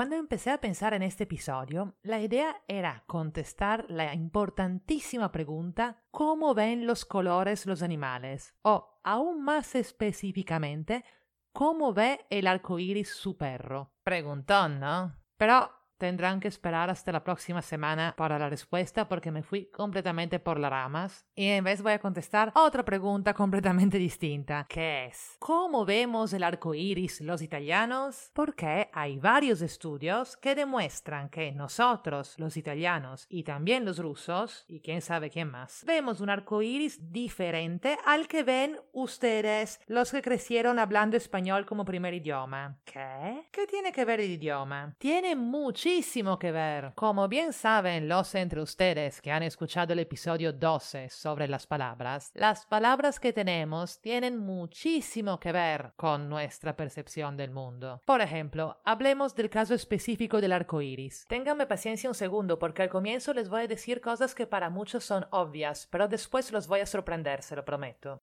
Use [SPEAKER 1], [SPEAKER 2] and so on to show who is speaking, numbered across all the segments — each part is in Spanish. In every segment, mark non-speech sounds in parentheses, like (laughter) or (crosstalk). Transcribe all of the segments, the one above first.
[SPEAKER 1] Cuando empecé a pensar en este episodio, la idea era contestar la importantísima pregunta ¿cómo ven los colores los animales? O, aún más específicamente, ¿cómo ve el arco iris su perro? Preguntón, ¿no? Pero Tendrán que esperar hasta la próxima semana para la respuesta porque me fui completamente por las ramas y en vez voy a contestar otra pregunta completamente (laughs) distinta, que es ¿cómo vemos el arco iris los italianos? Porque hay varios estudios que demuestran que nosotros, los italianos y también los rusos y quién sabe quién más, vemos un arco iris diferente al que ven ustedes, los que crecieron hablando español como primer idioma. ¿Qué? ¿Qué tiene que ver el idioma? Tiene mucho muchísimo que ver. Como bien saben los entre ustedes que han escuchado el episodio 12 sobre las palabras, las palabras que tenemos tienen muchísimo que ver con nuestra percepción del mundo. Por ejemplo, hablemos del caso específico del arco iris. Ténganme paciencia un segundo porque al comienzo les voy a decir cosas que para muchos son obvias, pero después los voy a sorprender, se lo prometo.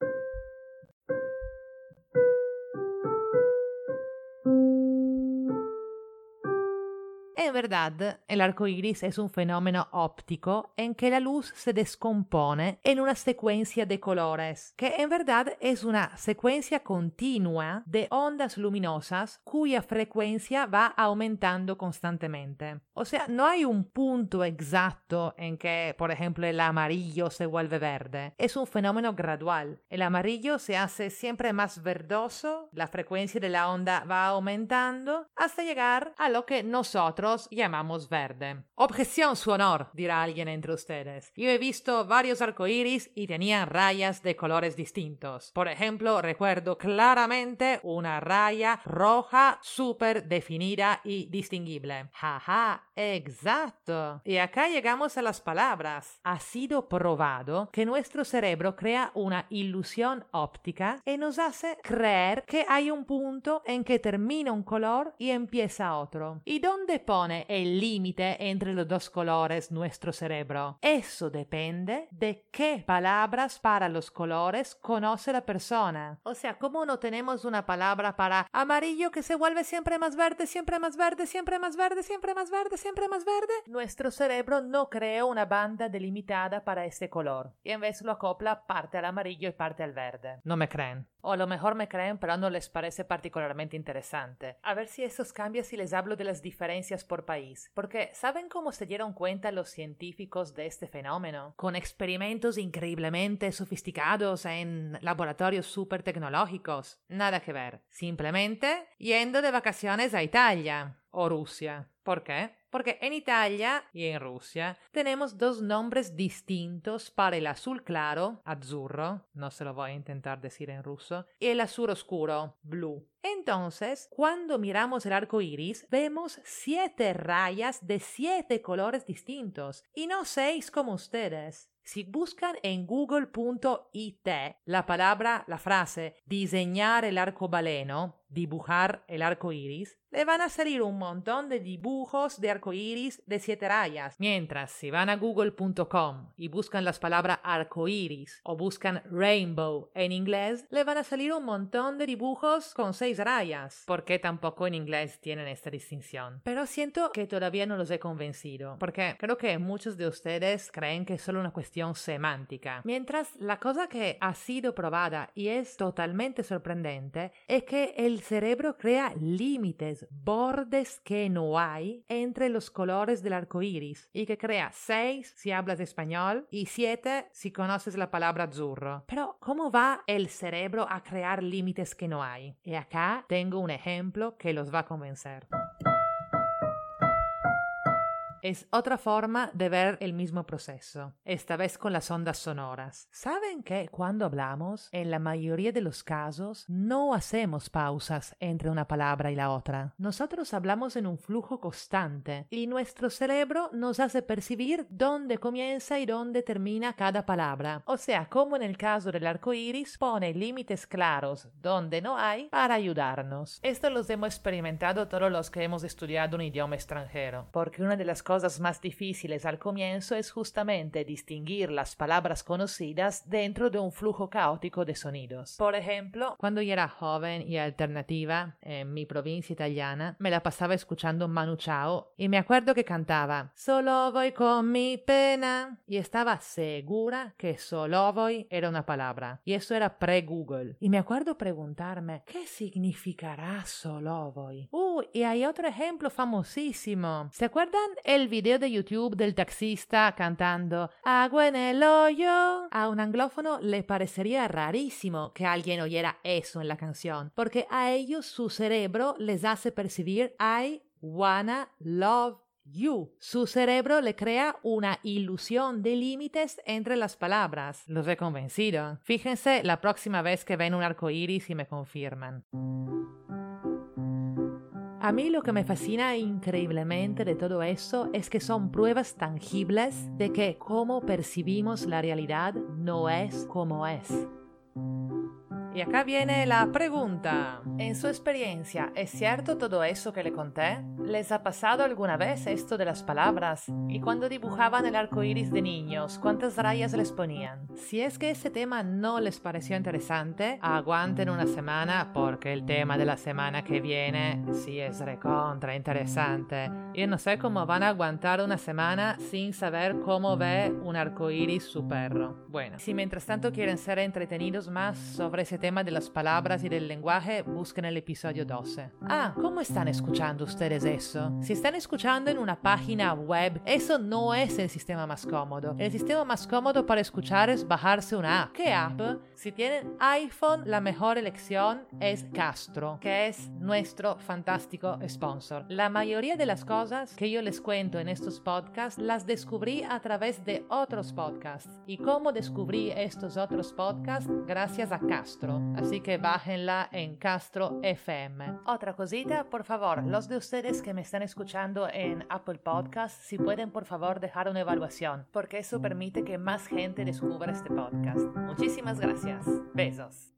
[SPEAKER 1] En verdad, el arco iris es un fenómeno óptico en que la luz se descompone en una secuencia de colores, que en verdad es una secuencia continua de ondas luminosas cuya frecuencia va aumentando constantemente. O sea, no hay un punto exacto en que, por ejemplo, el amarillo se vuelve verde. Es un fenómeno gradual. El amarillo se hace siempre más verdoso, la frecuencia de la onda va aumentando hasta llegar a lo que nosotros llamamos verde. Objeción su honor, dirá alguien entre ustedes. Yo he visto varios arcoíris y tenían rayas de colores distintos. Por ejemplo, recuerdo claramente una raya roja súper definida y distinguible. Jaja, exacto. Y acá llegamos a las palabras. Ha sido probado que nuestro cerebro crea una ilusión óptica y nos hace creer que hay un punto en que termina un color y empieza otro. ¿Y dónde el límite entre los dos colores nuestro cerebro. Eso depende de qué palabras para los colores conoce la persona. O sea, como no tenemos una palabra para amarillo que se vuelve siempre más verde, siempre más verde, siempre más verde, siempre más verde, siempre más verde, nuestro cerebro no crea una banda delimitada para este color y en vez lo acopla parte al amarillo y parte al verde. No me creen. O a lo mejor me creen, pero no les parece particularmente interesante. A ver si esos cambia si les hablo de las diferencias por país. Porque ¿saben cómo se dieron cuenta los científicos de este fenómeno? Con experimentos increíblemente sofisticados en laboratorios súper tecnológicos. Nada que ver. Simplemente yendo de vacaciones a Italia o Rusia. ¿Por qué? Porque en Italia y en Rusia tenemos dos nombres distintos para el azul claro, azzurro, no se lo voy a intentar decir en ruso, y el azul oscuro, blue. Entonces, cuando miramos el arco iris, vemos siete rayas de siete colores distintos y no seis como ustedes. Si buscan en google.it la palabra, la frase diseñar el arcobaleno, dibujar el arco iris, le van a salir un montón de dibujos de arco iris de siete rayas. Mientras, si van a google.com y buscan las palabras arco iris o buscan rainbow en inglés, le van a salir un montón de dibujos con seis rayas. Porque tampoco en inglés tienen esta distinción. Pero siento que todavía no los he convencido, porque creo que muchos de ustedes creen que es solo una cuestión semántica. Mientras la cosa que ha sido probada y es totalmente sorprendente es que el cerebro crea límites, bordes que no hay entre los colores del arco iris y que crea seis si hablas español y siete si conoces la palabra azzurro. Pero, ¿cómo va el cerebro a crear límites que no hay? Y acá tengo un ejemplo que los va a convencer. Es otra forma de ver el mismo proceso, esta vez con las ondas sonoras. ¿Saben que cuando hablamos, en la mayoría de los casos, no hacemos pausas entre una palabra y la otra? Nosotros hablamos en un flujo constante y nuestro cerebro nos hace percibir dónde comienza y dónde termina cada palabra. O sea, como en el caso del arco iris, pone límites claros donde no hay para ayudarnos. Esto los hemos experimentado todos los que hemos estudiado un idioma extranjero, porque una de las cosas más difíciles al comienzo es justamente distinguir las palabras conocidas dentro de un flujo caótico de sonidos. Por ejemplo, cuando yo era joven y alternativa en mi provincia italiana, me la pasaba escuchando Manu Chao y me acuerdo que cantaba Solo voy con mi pena y estaba segura que solo voy era una palabra y eso era pre-Google. Y me acuerdo preguntarme ¿qué significará solo voy? Uh, y hay otro ejemplo famosísimo. ¿Se acuerdan el video de YouTube del taxista cantando Agua en el hoyo? A un anglófono le parecería rarísimo que alguien oyera eso en la canción, porque a ellos su cerebro les hace percibir I wanna love you. Su cerebro le crea una ilusión de límites entre las palabras. Los he convencido. Fíjense la próxima vez que ven un arco iris y me confirman. A mí lo que me fascina increíblemente de todo eso es que son pruebas tangibles de que cómo percibimos la realidad no es como es. Y acá viene la pregunta. En su experiencia, ¿es cierto todo eso que le conté? ¿Les ha pasado alguna vez esto de las palabras? ¿Y cuando dibujaban el arco iris de niños, cuántas rayas les ponían? Si es que ese tema no les pareció interesante, aguanten una semana porque el tema de la semana que viene sí es recontra interesante. Y no sé cómo van a aguantar una semana sin saber cómo ve un arco iris su perro. Bueno, si mientras tanto quieren ser entretenidos más sobre ese tema, tema de las palabras y del lenguaje, busquen el episodio 12. Ah, ¿cómo están escuchando ustedes eso? Si están escuchando en una página web, eso no es el sistema más cómodo. El sistema más cómodo para escuchar es bajarse una app. ¿Qué app? Si tienen iPhone, la mejor elección es Castro, que es nuestro fantástico sponsor. La mayoría de las cosas que yo les cuento en estos podcasts las descubrí a través de otros podcasts. ¿Y cómo descubrí estos otros podcasts? Gracias a Así que bájenla en Castro FM. Otra cosita, por favor, los de ustedes que me están escuchando en Apple Podcast, si pueden por favor dejar una evaluación, porque eso permite que más gente descubra este podcast. Muchísimas gracias. Besos.